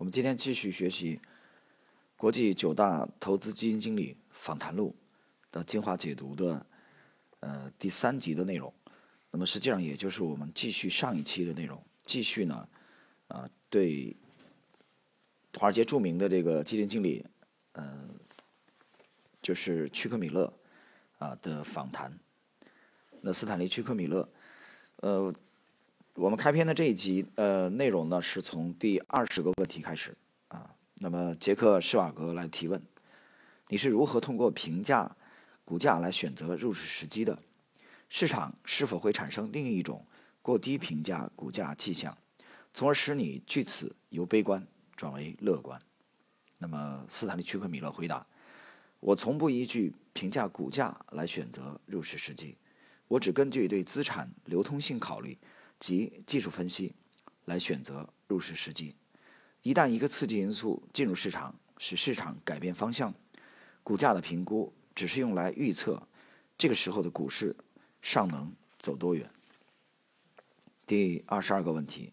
我们今天继续学习国际九大投资基金经理访谈录的精华解读的呃第三集的内容。那么实际上也就是我们继续上一期的内容，继续呢啊对华尔街著名的这个基金经理嗯就是屈克米勒啊的访谈。那斯坦利屈克米勒呃。我们开篇的这一集，呃，内容呢是从第二十个问题开始啊。那么杰克施瓦格来提问：你是如何通过评价股价来选择入市时机的？市场是否会产生另一种过低评价股价迹象，从而使你据此由悲观转为乐观？那么斯坦利屈克米勒回答：我从不依据评价股价来选择入市时机，我只根据对资产流通性考虑。及技术分析来选择入市时机。一旦一个刺激因素进入市场，使市场改变方向，股价的评估只是用来预测这个时候的股市尚能走多远。第二十二个问题，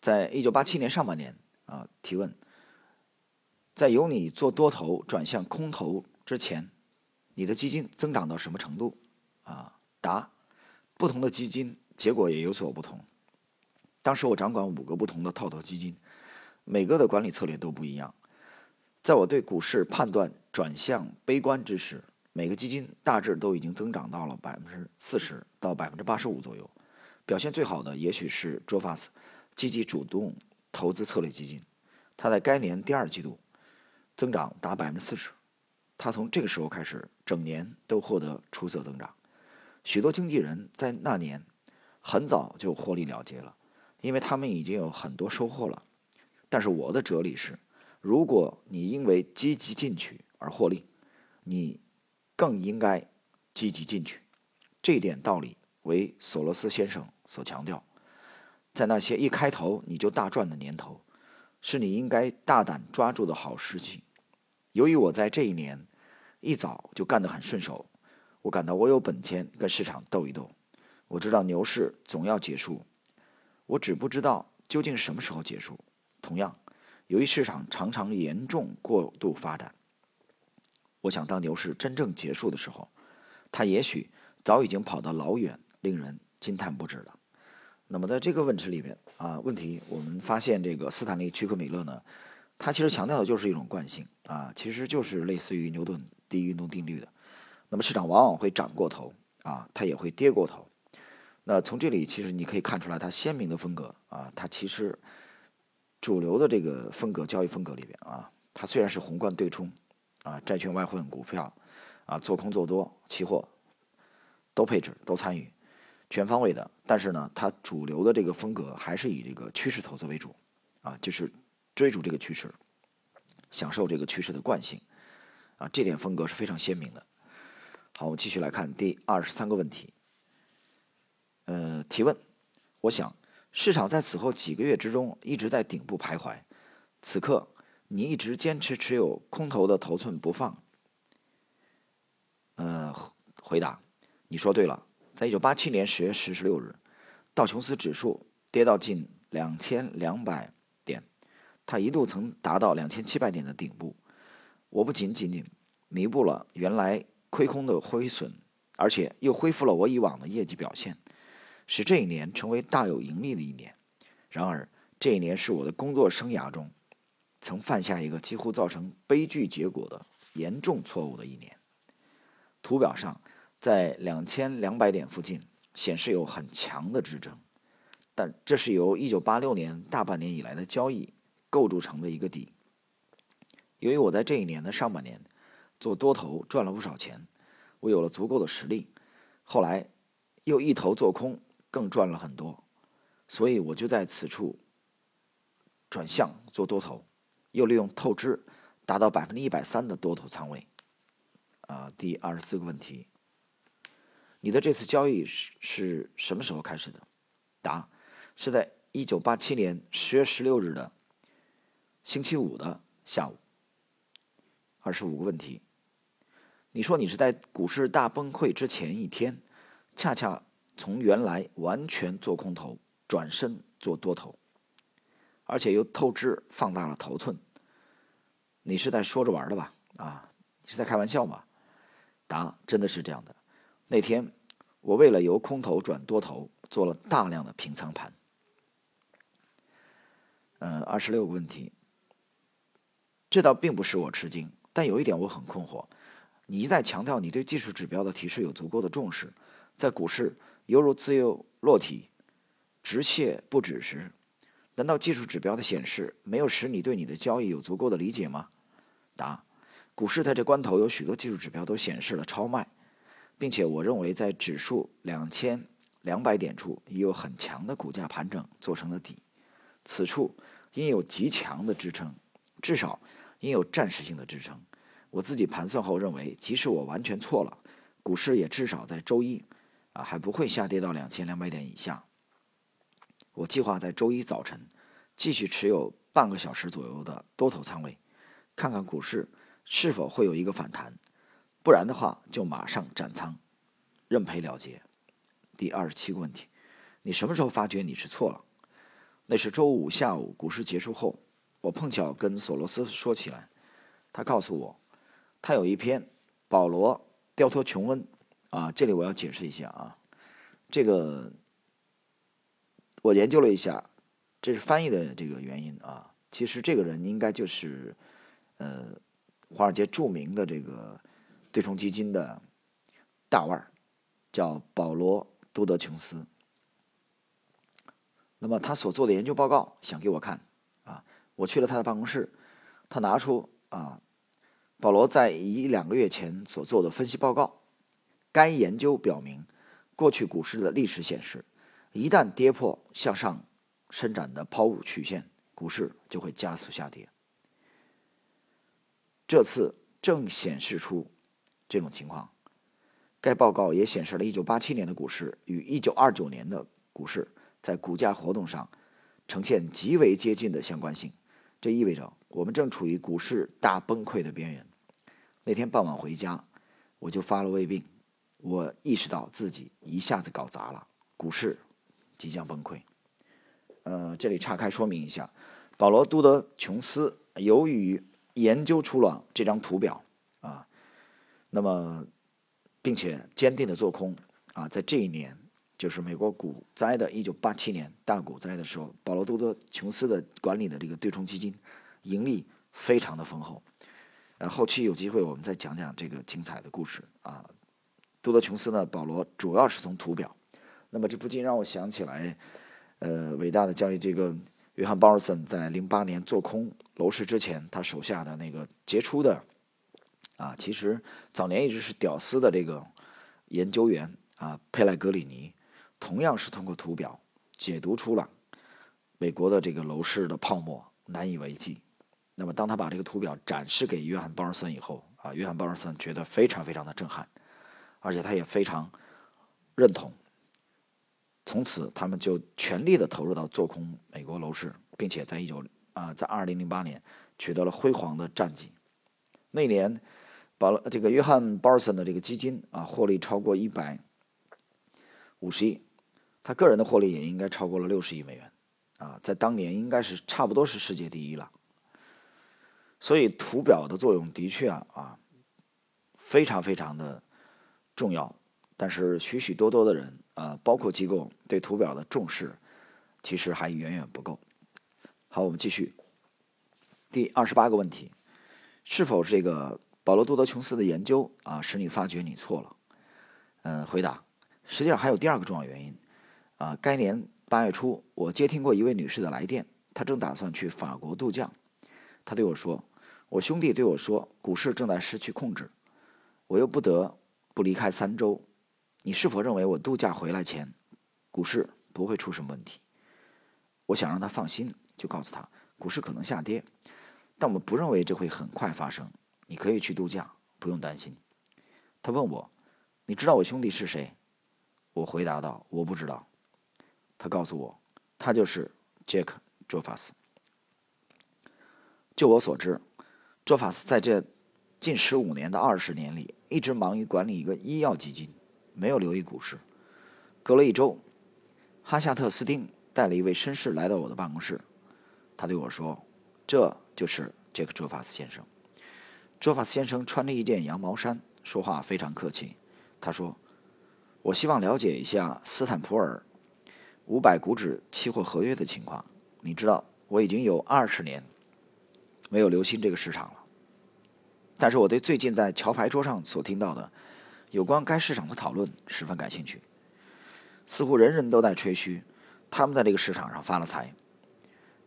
在一九八七年上半年啊，提问，在由你做多头转向空头之前，你的基金增长到什么程度？啊，答，不同的基金。结果也有所不同。当时我掌管五个不同的套头基金，每个的管理策略都不一样。在我对股市判断转向悲观之时，每个基金大致都已经增长到了百分之四十到百分之八十五左右。表现最好的也许是 Jofas 积极主动投资策略基金，它在该年第二季度增长达百分之四十。它从这个时候开始，整年都获得出色增长。许多经纪人在那年。很早就获利了结了，因为他们已经有很多收获了。但是我的哲理是，如果你因为积极进取而获利，你更应该积极进取。这一点道理为索罗斯先生所强调。在那些一开头你就大赚的年头，是你应该大胆抓住的好时机。由于我在这一年一早就干得很顺手，我感到我有本钱跟市场斗一斗。我知道牛市总要结束，我只不知道究竟什么时候结束。同样，由于市场常常严重过度发展，我想当牛市真正结束的时候，它也许早已经跑得老远，令人惊叹不止了。那么，在这个问题里面啊，问题我们发现这个斯坦利·屈克米勒呢，他其实强调的就是一种惯性啊，其实就是类似于牛顿第一运动定律的。那么，市场往往会涨过头啊，它也会跌过头。那从这里其实你可以看出来，它鲜明的风格啊，它其实主流的这个风格交易风格里边啊，它虽然是宏观对冲啊，债券、外汇、股票啊，做空做多、期货都配置都参与，全方位的，但是呢，它主流的这个风格还是以这个趋势投资为主啊，就是追逐这个趋势，享受这个趋势的惯性啊，这点风格是非常鲜明的。好，我们继续来看第二十三个问题。呃，提问，我想市场在此后几个月之中一直在顶部徘徊，此刻你一直坚持持有空头的头寸不放。呃，回答，你说对了，在一九八七年十月十十六日，道琼斯指数跌到近两千两百点，它一度曾达到两千七百点的顶部。我不仅仅仅弥补了原来亏空的亏损，而且又恢复了我以往的业绩表现。使这一年成为大有盈利的一年。然而，这一年是我的工作生涯中曾犯下一个几乎造成悲剧结果的严重错误的一年。图表上，在两千两百点附近显示有很强的支撑，但这是由一九八六年大半年以来的交易构筑成的一个底。由于我在这一年的上半年做多头赚了不少钱，我有了足够的实力。后来又一头做空。更赚了很多，所以我就在此处转向做多头，又利用透支达到百分之一百三的多头仓位。啊，第二十四个问题，你的这次交易是是什么时候开始的？答：是在一九八七年十月十六日的星期五的下午。二十五个问题，你说你是在股市大崩溃之前一天，恰恰。从原来完全做空头转身做多头，而且又透支放大了头寸。你是在说着玩的吧？啊，你是在开玩笑吗？答：真的是这样的。那天我为了由空头转多头，做了大量的平仓盘。嗯，二十六个问题。这倒并不使我吃惊，但有一点我很困惑：你一再强调你对技术指标的提示有足够的重视，在股市犹如自由落体、直泻不止时，难道技术指标的显示没有使你对你的交易有足够的理解吗？答：股市在这关头有许多技术指标都显示了超卖，并且我认为在指数两千两百点处已有很强的股价盘整做成了底，此处应有极强的支撑，至少。应有暂时性的支撑。我自己盘算后认为，即使我完全错了，股市也至少在周一啊还不会下跌到两千两百点以下。我计划在周一早晨继续持有半个小时左右的多头仓位，看看股市是否会有一个反弹，不然的话就马上斩仓，认赔了结。第二十七个问题：你什么时候发觉你是错了？那是周五下午股市结束后。我碰巧跟索罗斯说起来，他告诉我，他有一篇保罗掉脱琼恩啊，这里我要解释一下啊，这个我研究了一下，这是翻译的这个原因啊。其实这个人应该就是呃华尔街著名的这个对冲基金的大腕儿，叫保罗多德琼斯。那么他所做的研究报告想给我看啊。我去了他的办公室，他拿出啊，保罗在一两个月前所做的分析报告。该研究表明，过去股市的历史显示，一旦跌破向上伸展的抛物曲线，股市就会加速下跌。这次正显示出这种情况。该报告也显示了1987年的股市与1929年的股市在股价活动上呈现极为接近的相关性。这意味着我们正处于股市大崩溃的边缘。那天傍晚回家，我就发了胃病。我意识到自己一下子搞砸了，股市即将崩溃。呃，这里岔开说明一下，保罗·杜德琼斯由于研究出了这张图表啊，那么并且坚定的做空啊，在这一年。就是美国股灾的一九八七年大股灾的时候，保罗·杜德琼斯的管理的这个对冲基金，盈利非常的丰厚。呃，后期有机会我们再讲讲这个精彩的故事啊。杜德琼斯呢，保罗主要是从图表。那么这不禁让我想起来，呃，伟大的交易这个约翰·鲍尔森在08年做空楼市之前，他手下的那个杰出的啊，其实早年一直是屌丝的这个研究员啊，佩莱格里尼。同样是通过图表解读出了美国的这个楼市的泡沫难以为继。那么，当他把这个图表展示给约翰·鲍尔森以后，啊，约翰·鲍尔森觉得非常非常的震撼，而且他也非常认同。从此，他们就全力的投入到做空美国楼市，并且在一九啊，在二零零八年取得了辉煌的战绩。那年，保罗这个约翰·鲍尔森的这个基金啊，获利超过一百五十亿。他个人的获利也应该超过了六十亿美元，啊，在当年应该是差不多是世界第一了。所以图表的作用的确啊啊，非常非常的重要。但是许许多多的人啊，包括机构对图表的重视，其实还远远不够。好，我们继续。第二十八个问题：是否这个保罗·杜德琼斯的研究啊，使你发觉你错了？嗯，回答：实际上还有第二个重要原因。啊，该年八月初，我接听过一位女士的来电，她正打算去法国度假。她对我说：“我兄弟对我说，股市正在失去控制，我又不得不离开三周。你是否认为我度假回来前，股市不会出什么问题？”我想让他放心，就告诉他，股市可能下跌，但我不认为这会很快发生。你可以去度假，不用担心。他问我：“你知道我兄弟是谁？”我回答道：“我不知道。”他告诉我，他就是 Jack j o f a s 就我所知 j o f a s 在这近十五年的二十年里，一直忙于管理一个医药基金，没有留意股市。隔了一周，哈夏特斯汀带了一位绅士来到我的办公室。他对我说：“这就是杰克·卓法斯先生。”卓法斯先生穿着一件羊毛衫，说话非常客气。他说：“我希望了解一下斯坦普尔五百股指期货合约的情况。你知道，我已经有二十年没有留心这个市场了。但是我对最近在桥牌桌上所听到的有关该市场的讨论十分感兴趣。似乎人人都在吹嘘他们在这个市场上发了财。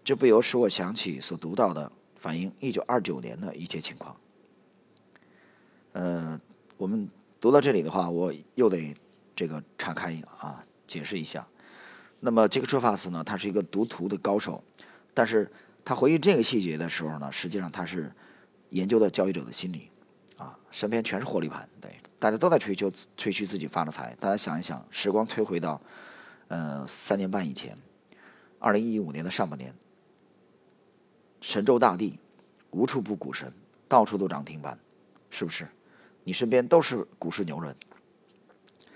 这不由使我想起所读到的反映一九二九年的一切情况。呃，我们。”读到这里的话，我又得这个岔开啊，解释一下。那么杰克·彻法斯呢，他是一个读图的高手，但是他回忆这个细节的时候呢，实际上他是研究的交易者的心理啊，身边全是获利盘，对，大家都在吹嘘吹嘘自己发了财。大家想一想，时光推回到呃三年半以前，二零一五年的上半年，神州大地无处不股神，到处都涨停板，是不是？你身边都是股市牛人，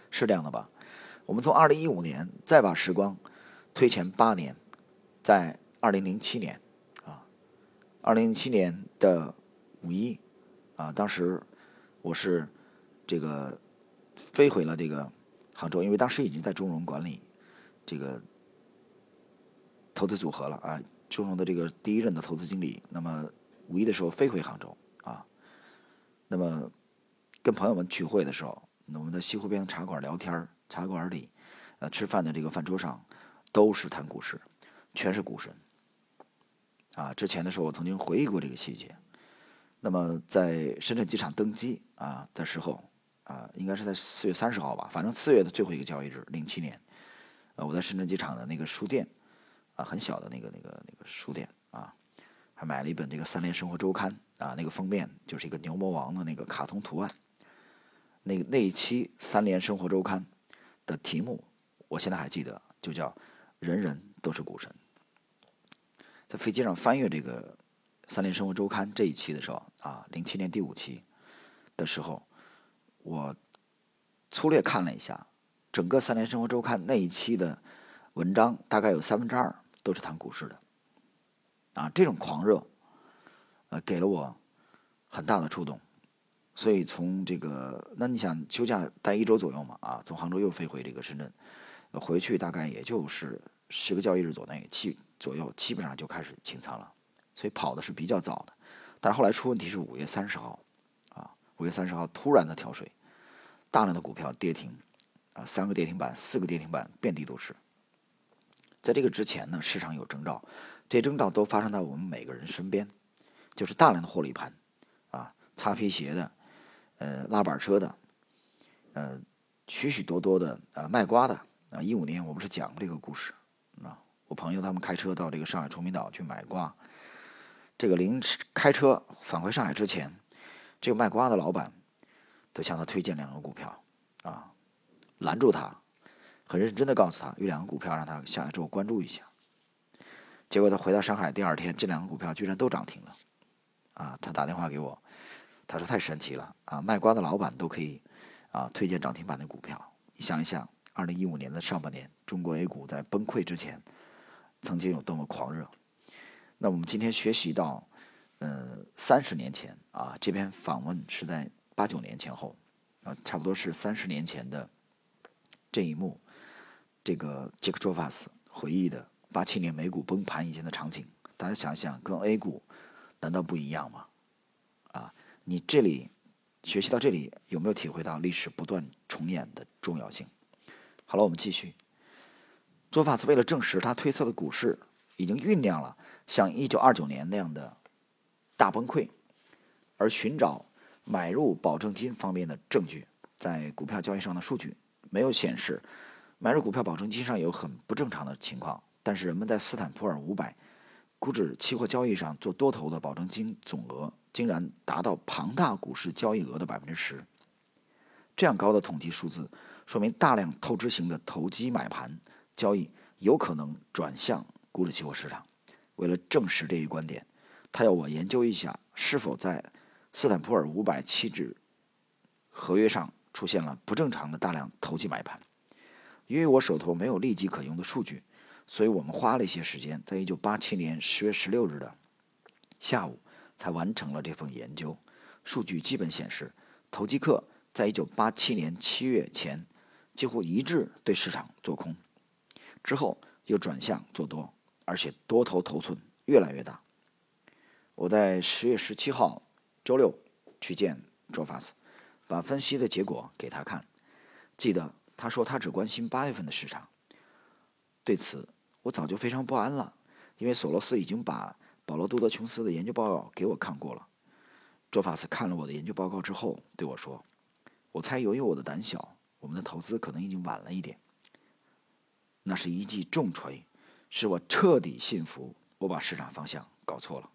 是这样的吧？我们从二零一五年再把时光推前八年，在二零零七年啊，二零零七年的五一啊，当时我是这个飞回了这个杭州，因为当时已经在中融管理这个投资组合了啊，中融的这个第一任的投资经理。那么五一的时候飞回杭州啊，那么。跟朋友们聚会的时候，我们在西湖边茶馆聊天茶馆里，呃，吃饭的这个饭桌上，都是谈股市，全是股神。啊，之前的时候我曾经回忆过这个细节。那么在深圳机场登机啊的时候，啊，应该是在四月三十号吧，反正四月的最后一个交易日，零七年，呃，我在深圳机场的那个书店，啊，很小的那个那个那个书店啊，还买了一本这个《三联生活周刊》啊，那个封面就是一个牛魔王的那个卡通图案。那那一期《三联生活周刊》的题目，我现在还记得，就叫“人人都是股神”。在飞机上翻阅这个《三联生活周刊》这一期的时候，啊，零七年第五期的时候，我粗略看了一下，整个《三联生活周刊》那一期的文章，大概有三分之二都是谈股市的。啊，这种狂热，呃，给了我很大的触动。所以从这个，那你想休假待一周左右嘛？啊，从杭州又飞回这个深圳，回去大概也就是十个交易日左内，七左右，基本上就开始清仓了。所以跑的是比较早的，但是后来出问题是五月三十号，啊，五月三十号突然的跳水，大量的股票跌停，啊，三个跌停板，四个跌停板，遍地都是。在这个之前呢，市场有征兆，这些征兆都发生在我们每个人身边，就是大量的获利盘，啊，擦皮鞋的。呃，拉板车的，呃，许许多多的呃卖瓜的啊，一五年我不是讲过这个故事啊？我朋友他们开车到这个上海崇明岛去买瓜，这个临开车返回上海之前，这个卖瓜的老板都向他推荐两个股票啊，拦住他，很认真的告诉他有两个股票让他下来之后关注一下。结果他回到上海第二天，这两个股票居然都涨停了啊！他打电话给我。他说：“太神奇了啊！卖瓜的老板都可以啊推荐涨停板的股票。你想一想，二零一五年的上半年，中国 A 股在崩溃之前，曾经有多么狂热？那我们今天学习到，呃，三十年前啊，这篇访问是在八九年前后啊，差不多是三十年前的这一幕。这个杰克·卓法斯回忆的八七年美股崩盘以前的场景，大家想想，跟 A 股难道不一样吗？啊？”你这里学习到这里，有没有体会到历史不断重演的重要性？好了，我们继续。做法斯为了证实他推测的股市已经酝酿了像一九二九年那样的大崩溃，而寻找买入保证金方面的证据，在股票交易上的数据没有显示买入股票保证金上有很不正常的情况，但是人们在斯坦普尔五百股指期货交易上做多头的保证金总额。竟然达到庞大股市交易额的百分之十，这样高的统计数字，说明大量透支型的投机买盘交易有可能转向股指期货市场。为了证实这一观点，他要我研究一下是否在斯坦普尔五百期指合约上出现了不正常的大量投机买盘。因为我手头没有立即可用的数据，所以我们花了一些时间，在一九八七年十月十六日的下午才完成了这份研究。数据基本显示，投机客在一九八七年七月前几乎一致对市场做空，之后又转向做多，而且多头头寸越来越大。我在十月十七号周六去见卓法斯，把分析的结果给他看。记得他说他只关心八月份的市场。对此我早就非常不安了，因为索罗斯已经把保罗·杜德琼斯的研究报告给我看过了。卓法斯看了我的研究报告之后对我说：“我猜由于我的胆小，我们的投资可能已经晚了一点。”那是一记重锤，使我彻底信服我把市场方向搞错了。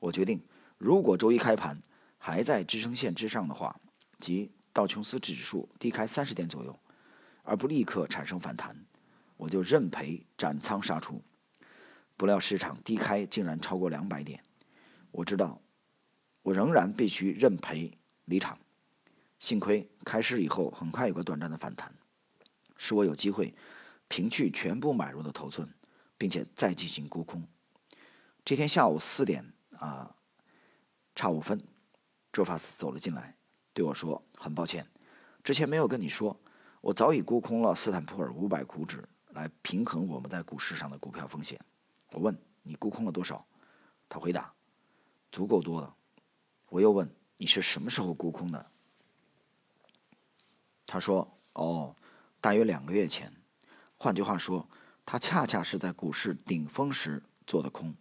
我决定，如果周一开盘还在支撑线之上的话，即道琼斯指数低开三十点左右，而不立刻产生反弹，我就认赔斩仓杀出。不料市场低开竟然超过两百点，我知道，我仍然必须认赔离场。幸亏开市以后很快有个短暂的反弹，使我有机会平去全部买入的头寸，并且再进行沽空。这天下午四点。啊，差五分，周法斯走了进来，对我说：“很抱歉，之前没有跟你说，我早已沽空了斯坦普尔五百股指，来平衡我们在股市上的股票风险。”我问：“你沽空了多少？”他回答：“足够多了。”我又问：“你是什么时候沽空的？”他说：“哦，大约两个月前。换句话说，他恰恰是在股市顶峰时做的空。”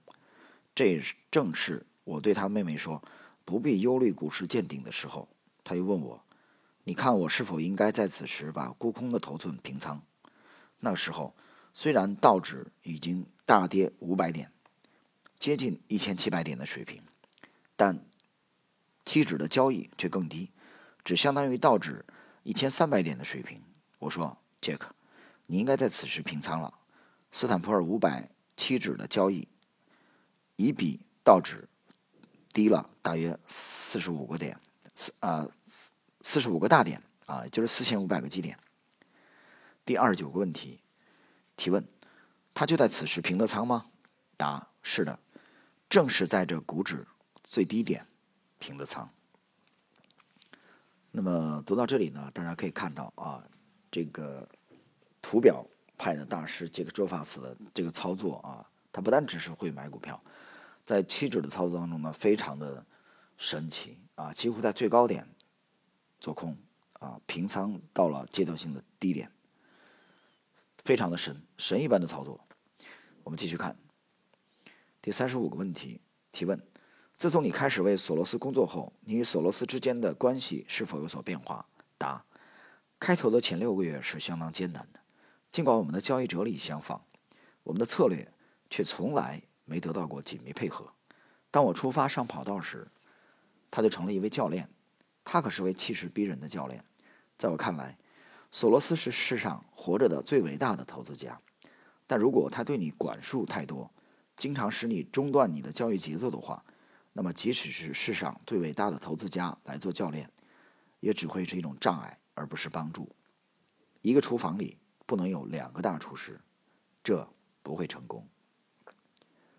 这正是我对他妹妹说不必忧虑股市见顶的时候。他又问我：“你看我是否应该在此时把沽空的头寸平仓？”那时候，虽然道指已经大跌五百点，接近一千七百点的水平，但期指的交易却更低，只相当于道指一千三百点的水平。我说：“杰克，你应该在此时平仓了。斯坦普尔五百期指的交易。”已比道指低了大约四十五个点，四啊四十五个大点啊，就是四千五百个基点。第二十九个问题提问：他就在此时平的仓吗？答：是的，正是在这股指最低点平的仓。那么读到这里呢，大家可以看到啊，这个图表派的大师杰克·卓法斯的这个操作啊，他不但只是会买股票。在期指的操作当中呢，非常的神奇啊！几乎在最高点做空啊，平仓到了阶段性的低点，非常的神神一般的操作。我们继续看第三十五个问题提问：自从你开始为索罗斯工作后，你与索罗斯之间的关系是否有所变化？答：开头的前六个月是相当艰难的，尽管我们的交易哲理相仿，我们的策略却从来。没得到过紧密配合。当我出发上跑道时，他就成了一位教练。他可是位气势逼人的教练。在我看来，索罗斯是世上活着的最伟大的投资家。但如果他对你管束太多，经常使你中断你的交易节奏的话，那么即使是世上最伟大的投资家来做教练，也只会是一种障碍，而不是帮助。一个厨房里不能有两个大厨师，这不会成功。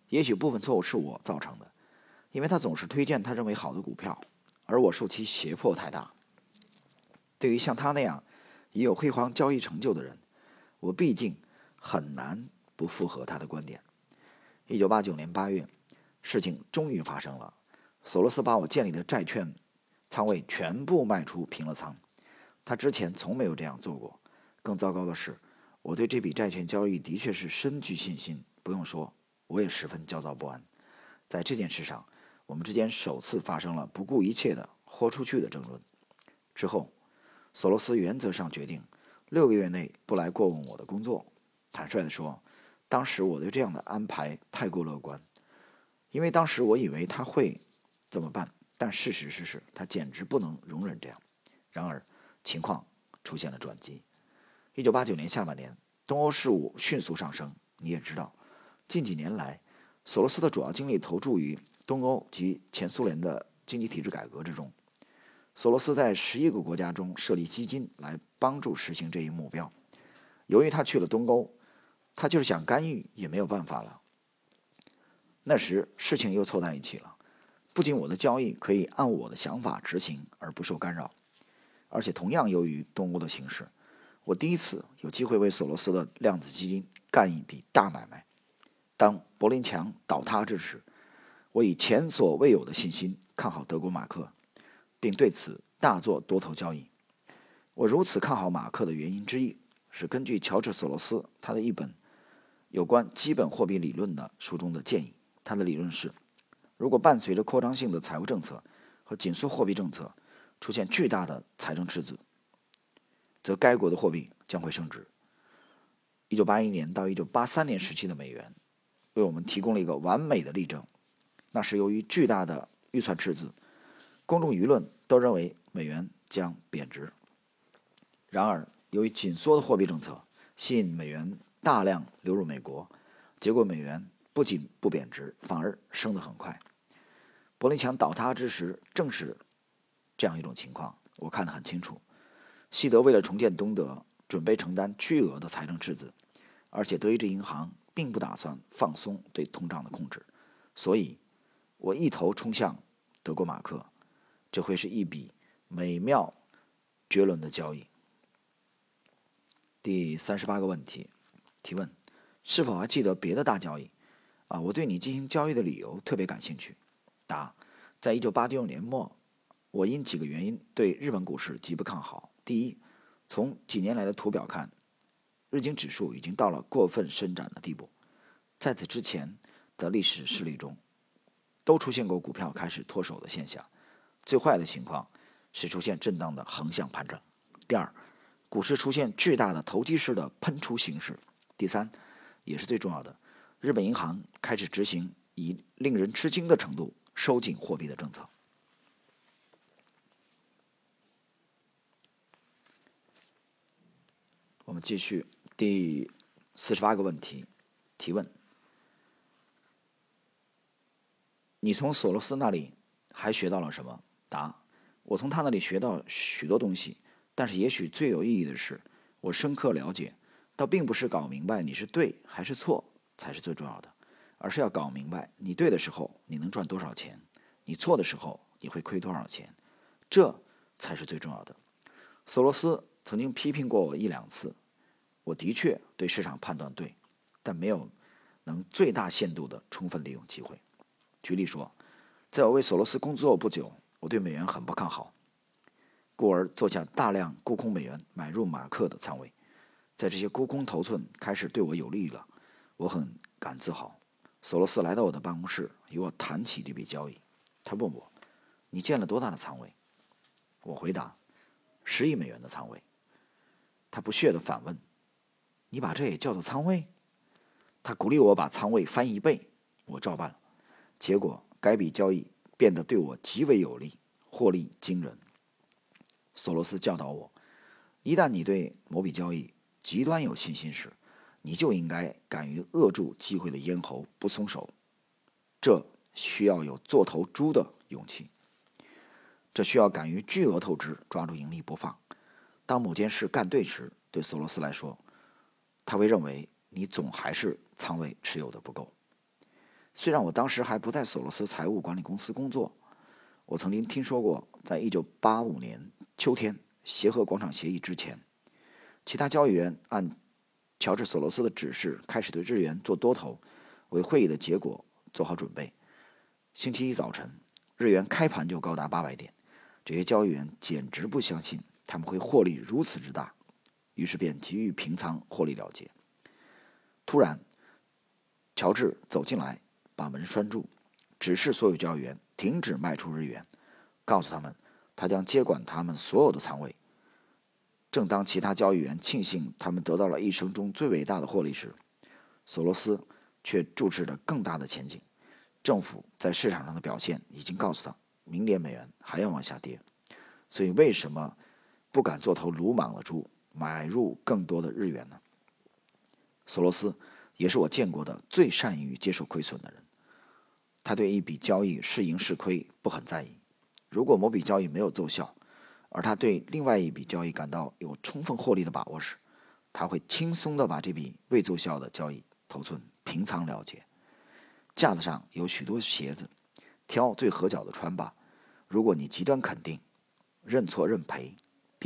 也许部分错误是我造成的，因为他总是推荐他认为好的股票，而我受其胁迫太大。对于像他那样已有辉煌交易成就的人，我毕竟很难不符合他的观点。一九八九年八月，事情终于发生了，索罗斯把我建立的债券仓位全部卖出平了仓。他之前从没有这样做过。更糟糕的是，我对这笔债券交易的确是深具信心。不用说。我也十分焦躁不安，在这件事上，我们之间首次发生了不顾一切的豁出去的争论。之后，索罗斯原则上决定六个月内不来过问我的工作。坦率地说，当时我对这样的安排太过乐观，因为当时我以为他会怎么办，但事实是是，他简直不能容忍这样。然而，情况出现了转机。一九八九年下半年，东欧事务迅速上升，你也知道。近几年来，索罗斯的主要精力投注于东欧及前苏联的经济体制改革之中。索罗斯在十一个国家中设立基金来帮助实行这一目标。由于他去了东欧，他就是想干预也没有办法了。那时事情又凑在一起了，不仅我的交易可以按我的想法执行而不受干扰，而且同样由于东欧的形势，我第一次有机会为索罗斯的量子基金干一笔大买卖。当柏林墙倒塌之时，我以前所未有的信心看好德国马克，并对此大做多头交易。我如此看好马克的原因之一，是根据乔治·索罗斯他的一本有关基本货币理论的书中的建议。他的理论是：如果伴随着扩张性的财务政策和紧缩货币政策出现巨大的财政赤字，则该国的货币将会升值。1981年到1983年时期的美元为我们提供了一个完美的例证。那是由于巨大的预算赤字，公众舆论都认为美元将贬值。然而，由于紧缩的货币政策吸引美元大量流入美国，结果美元不仅不贬值，反而升得很快。柏林墙倒塌之时，正是这样一种情况，我看得很清楚。西德为了重建东德，准备承担巨额的财政赤字，而且德意志银行并不打算放松对通胀的控制，所以，我一头冲向德国马克，这会是一笔美妙绝伦的交易。第三十八个问题，提问：是否还记得别的大交易？啊，我对你进行交易的理由特别感兴趣。答：在一九八六年末，我因几个原因对日本股市极不看好。第一，从几年来的图表看，日经指数已经到了过分伸展的地步。在此之前的历史事例中，都出现过股票开始脱手的现象。最坏的情况是出现震荡的横向盘整。第二。股市出现巨大的投机式的喷出形式。第三，也是最重要的，日本银行开始执行以令人吃惊的程度收紧货币的政策。我们继续第四十八个问题，提问：你从索罗斯那里还学到了什么？答：我从他那里学到许多东西。但是，也许最有意义的是，我深刻了解，倒并不是搞明白你是对还是错才是最重要的，而是要搞明白你对的时候你能赚多少钱，你错的时候你会亏多少钱，这才是最重要的。索罗斯曾经批评过我一两次，我的确对市场判断对，但没有能最大限度的充分利用机会。举例说，在我为索罗斯工作不久，我对美元很不看好。故而做下大量沽空美元，买入马克的仓位，在这些沽空头寸开始对我有利了，我很感自豪。索罗斯来到我的办公室，与我谈起这笔交易。他问我：“你建了多大的仓位？”我回答：“十亿美元的仓位。”他不屑地反问：“你把这也叫做仓位？”他鼓励我把仓位翻一倍，我照办了。结果该笔交易变得对我极为有利，获利惊人。索罗斯教导我：一旦你对某笔交易极端有信心时，你就应该敢于扼住机会的咽喉，不松手。这需要有做头猪的勇气。这需要敢于巨额透支，抓住盈利不放。当某件事干对时，对索罗斯来说，他会认为你总还是仓位持有的不够。虽然我当时还不在索罗斯财务管理公司工作，我曾经听说过，在一九八五年。秋天，协和广场协议之前，其他交易员按乔治·索罗斯的指示开始对日元做多头，为会议的结果做好准备。星期一早晨，日元开盘就高达八百点，这些交易员简直不相信他们会获利如此之大，于是便急于平仓获利了结。突然，乔治走进来，把门拴住，指示所有交易员停止卖出日元，告诉他们。他将接管他们所有的仓位。正当其他交易员庆幸他们得到了一生中最伟大的获利时，索罗斯却注视着更大的前景。政府在市场上的表现已经告诉他，明年美元还要往下跌。所以，为什么不敢做头鲁莽了猪，买入更多的日元呢？索罗斯也是我见过的最善于接受亏损的人。他对一笔交易是赢是亏不很在意。如果某笔交易没有奏效，而他对另外一笔交易感到有充分获利的把握时，他会轻松的把这笔未奏效的交易头寸平仓了结。架子上有许多鞋子，挑最合脚的穿吧。如果你极端肯定，认错认赔，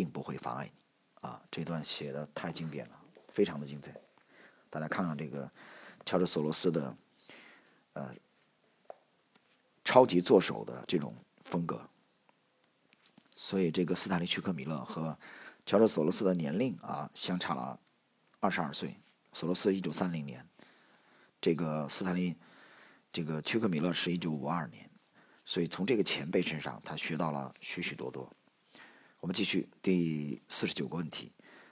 并不会妨碍你。啊，这段写的太经典了，非常的精彩。大家看看这个乔治索罗斯的呃超级作手的这种风格。所以，这个斯坦利·屈克米勒和乔治·索罗斯的年龄啊，相差了二十二岁。索罗斯一九三零年，这个斯坦利，这个屈克米勒是一九五二年。所以，从这个前辈身上，他学到了许许多多。我们继续第四十九个问题：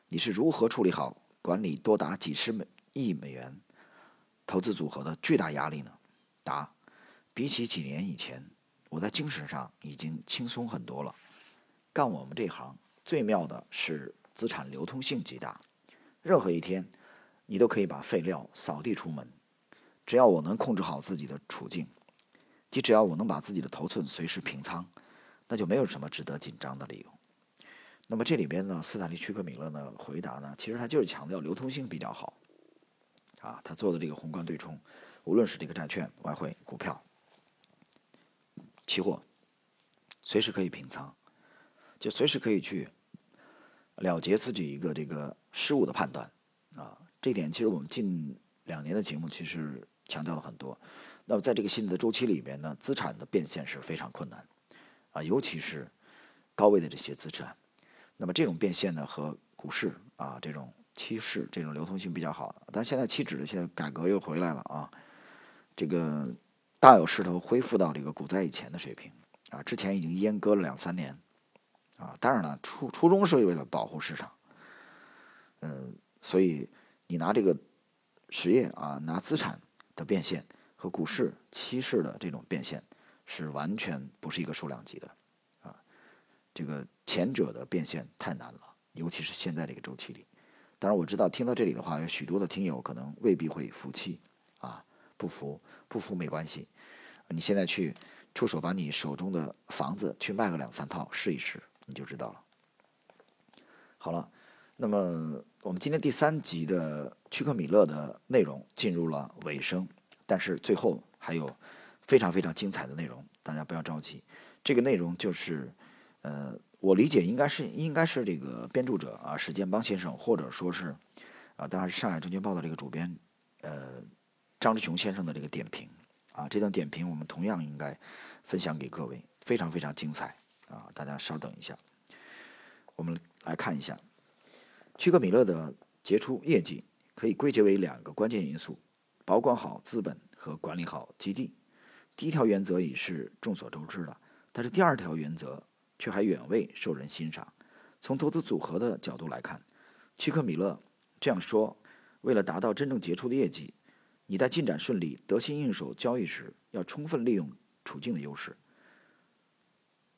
你是如何处理好管理多达几十美亿美元投资组合的巨大压力呢？答：比起几年以前，我在精神上已经轻松很多了。干我们这行最妙的是资产流通性极大，任何一天你都可以把废料扫地出门。只要我能控制好自己的处境，即只要我能把自己的头寸随时平仓，那就没有什么值得紧张的理由。那么这里边呢，斯坦利·屈克米勒呢回答呢，其实他就是强调流通性比较好。啊，他做的这个宏观对冲，无论是这个债券、外汇、股票、期货，随时可以平仓。就随时可以去了结自己一个这个失误的判断啊，这点其实我们近两年的节目其实强调了很多。那么在这个新的周期里边呢，资产的变现是非常困难啊，尤其是高位的这些资产。那么这种变现呢，和股市啊这种期市这种流通性比较好。但是现在期指的现在改革又回来了啊，这个大有势头恢复到这个股灾以前的水平啊，之前已经阉割了两三年。啊，当然了，初初衷是为了保护市场，嗯，所以你拿这个实业啊，拿资产的变现和股市期市的这种变现是完全不是一个数量级的，这个前者的变现太难了，尤其是现在这个周期里。当然我知道听到这里的话，有许多的听友可能未必会服气，啊，不服不服没关系，你现在去出手把你手中的房子去卖个两三套试一试。你就知道了。好了，那么我们今天第三集的屈克米勒的内容进入了尾声，但是最后还有非常非常精彩的内容，大家不要着急。这个内容就是，呃，我理解应该是应该是这个编著者啊史建邦先生，或者说是啊，当然是上海证券报的这个主编呃张志雄先生的这个点评啊，这段点评我们同样应该分享给各位，非常非常精彩。啊，大家稍等一下，我们来看一下，屈克米勒的杰出业绩可以归结为两个关键因素：保管好资本和管理好基地。第一条原则已是众所周知的，但是第二条原则却还远未受人欣赏。从投资组合的角度来看，屈克米勒这样说：为了达到真正杰出的业绩，你在进展顺利、得心应手交易时，要充分利用处境的优势。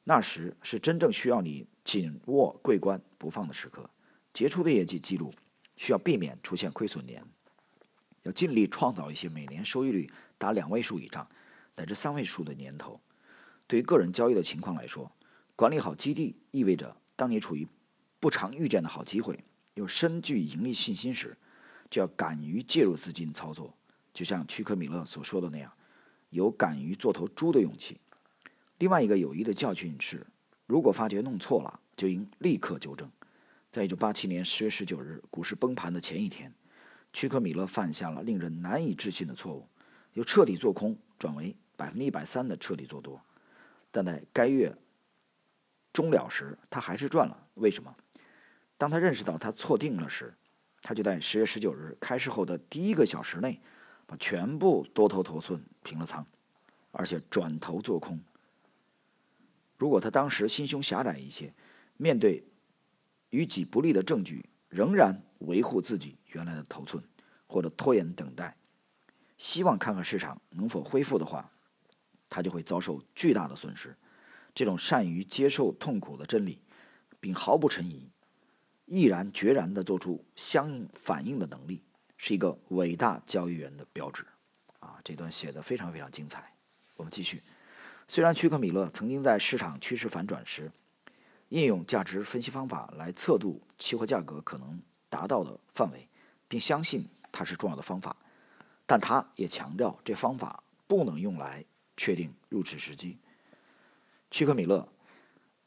那时是真正需要你紧握桂冠不放的时刻。杰出的业绩记录需要避免出现亏损年，要尽力创造一些每年收益率达两位数以上乃至三位数的年头。对于个人交易的情况来说，管理好基地意味着，当你处于不常遇见的好机会，又深具盈利信心时，就要敢于介入资金操作。就像屈克米勒所说的那样，有敢于做头猪的勇气。另外一个有益的教训是，如果发觉弄错了，就应立刻纠正。在一九八七年十月十九日股市崩盘的前一天，屈克米勒犯下了令人难以置信的错误，由彻底做空转为百分之一百三的彻底做多。但在该月终了时，他还是赚了。为什么？当他认识到他错定了时，他就在十月十九日开市后的第一个小时内，把全部多头头寸平了仓，而且转头做空。如果他当时心胸狭窄一些，面对与己不利的证据，仍然维护自己原来的头寸，或者拖延等待，希望看看市场能否恢复的话，他就会遭受巨大的损失。这种善于接受痛苦的真理，并毫不沉疑、毅然决然地做出相应反应的能力，是一个伟大交易员的标志。啊，这段写的非常非常精彩。我们继续。虽然屈克米勒曾经在市场趋势反转时，应用价值分析方法来测度期货价格可能达到的范围，并相信它是重要的方法，但他也强调这方法不能用来确定入市时机。屈克米勒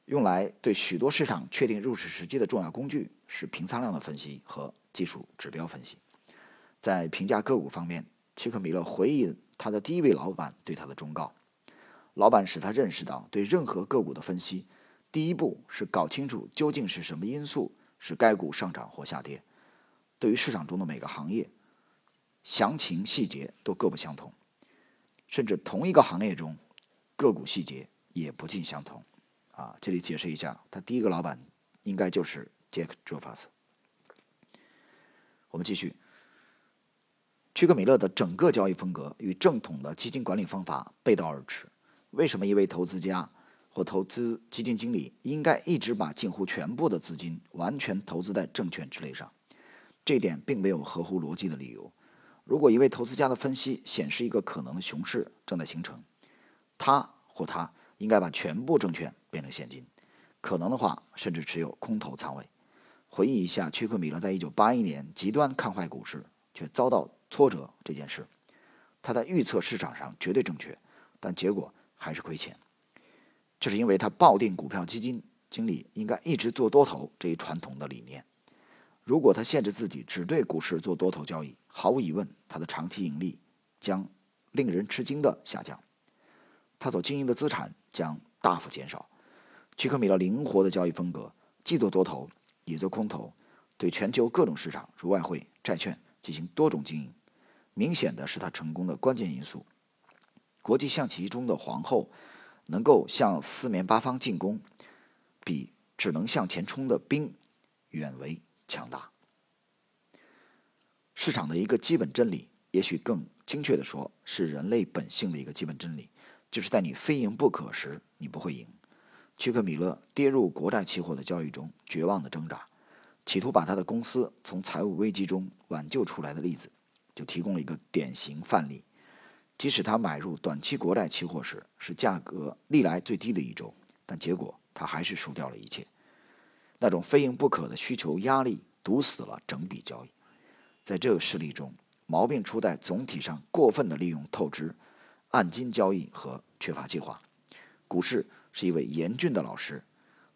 用来对许多市场确定入市时机的重要工具是平仓量的分析和技术指标分析。在评价个股方面，屈克米勒回忆他的第一位老板对他的忠告：老板使他认识到，对任何个股的分析，第一步是搞清楚究竟是什么因素使该股上涨或下跌。对于市场中的每个行业，详情细节都各不相同，甚至同一个行业中，个股细节也不尽相同。啊，这里解释一下，他第一个老板应该就是杰克·卓法斯。我们继续。屈克米勒的整个交易风格与正统的基金管理方法背道而驰。为什么一位投资家或投资基金经理应该一直把近乎全部的资金完全投资在证券之类上？这点并没有合乎逻辑的理由。如果一位投资家的分析显示一个可能的熊市正在形成，他或他应该把全部证券变成现金，可能的话甚至持有空头仓位。回忆一下，屈克米勒在1981年极端看坏股市，却遭到。挫折这件事，他在预测市场上绝对正确，但结果还是亏钱。这是因为他抱定股票基金经理应该一直做多头这一传统的理念。如果他限制自己只对股市做多头交易，毫无疑问，他的长期盈利将令人吃惊的下降，他所经营的资产将大幅减少。屈克米勒灵活的交易风格，既做多头也做空头，对全球各种市场如外汇、债券进行多种经营。明显的是他成功的关键因素。国际象棋中的皇后能够向四面八方进攻，比只能向前冲的兵远为强大。市场的一个基本真理，也许更精确的说，是人类本性的一个基本真理，就是在你非赢不可时，你不会赢。屈克米勒跌入国债期货的交易中，绝望的挣扎，企图把他的公司从财务危机中挽救出来的例子。就提供了一个典型范例。即使他买入短期国债期货时是价格历来最低的一周，但结果他还是输掉了一切。那种非赢不可的需求压力堵死了整笔交易。在这个事例中，毛病出在总体上过分的利用透支、按金交易和缺乏计划。股市是一位严峻的老师，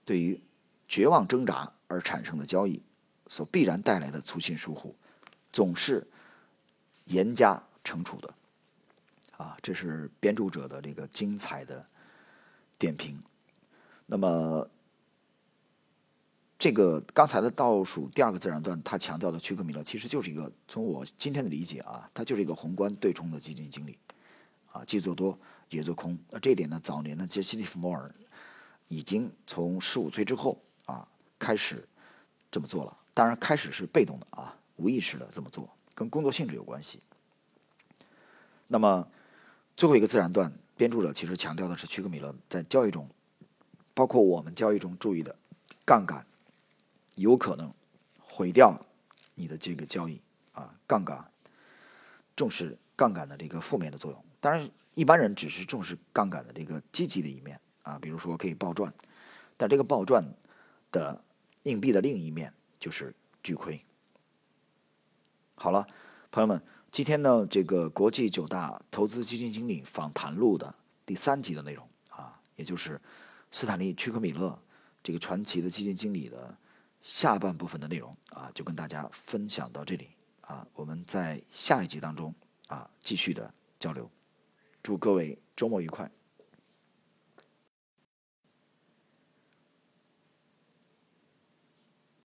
对于绝望挣扎而产生的交易所必然带来的粗心疏忽，总是。严加惩处的，啊，这是编著者的这个精彩的点评。那么，这个刚才的倒数第二个自然段，他强调的屈克米勒其实就是一个，从我今天的理解啊，他就是一个宏观对冲的基金经理，啊，既做多也做空。那这一点呢，早年的杰西·利弗莫尔已经从十五岁之后啊开始这么做了。当然，开始是被动的啊，无意识的这么做。跟工作性质有关系。那么最后一个自然段，编著者其实强调的是屈克米勒在交易中，包括我们交易中注意的杠杆，有可能毁掉你的这个交易啊。杠杆重视杠杆的这个负面的作用，当然一般人只是重视杠杆的这个积极的一面啊，比如说可以暴赚，但这个暴赚的硬币的另一面就是巨亏。好了，朋友们，今天呢，这个国际九大投资基金经理访谈录的第三集的内容啊，也就是斯坦利·屈克米勒这个传奇的基金经理的下半部分的内容啊，就跟大家分享到这里啊。我们在下一集当中啊，继续的交流。祝各位周末愉快。